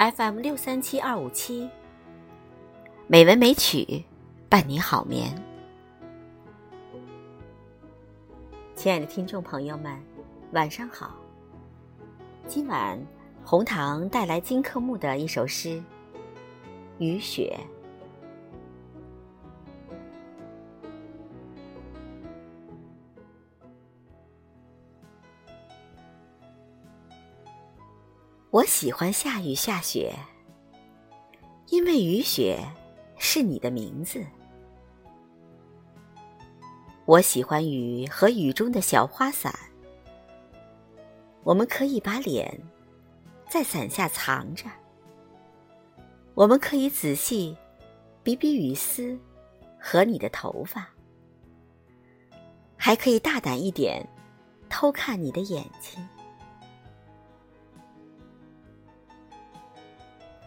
FM 六三七二五七，美文美曲伴你好眠。亲爱的听众朋友们，晚上好。今晚红糖带来金克木的一首诗《雨雪》。我喜欢下雨下雪，因为雨雪是你的名字。我喜欢雨和雨中的小花伞，我们可以把脸在伞下藏着，我们可以仔细比比雨丝和你的头发，还可以大胆一点偷看你的眼睛。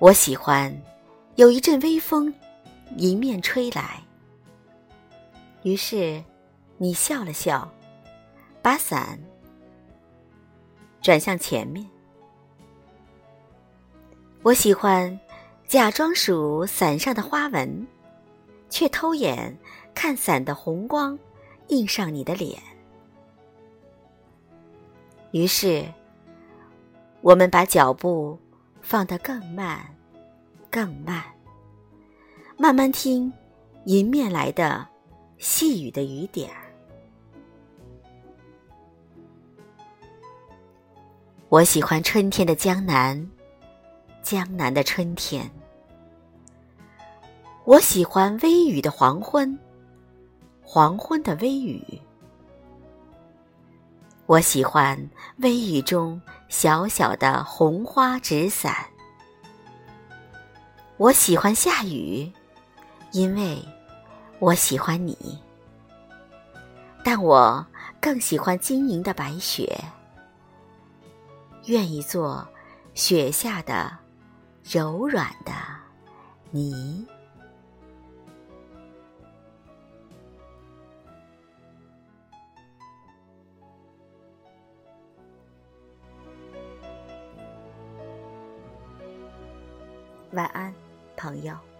我喜欢有一阵微风迎面吹来，于是你笑了笑，把伞转向前面。我喜欢假装数伞上的花纹，却偷眼看伞的红光映上你的脸。于是我们把脚步放得更慢。更慢，慢慢听迎面来的细雨的雨点儿。我喜欢春天的江南，江南的春天。我喜欢微雨的黄昏，黄昏的微雨。我喜欢微雨中小小的红花纸伞。我喜欢下雨，因为我喜欢你。但我更喜欢晶莹的白雪，愿意做雪下的柔软的泥。晚安。朋友。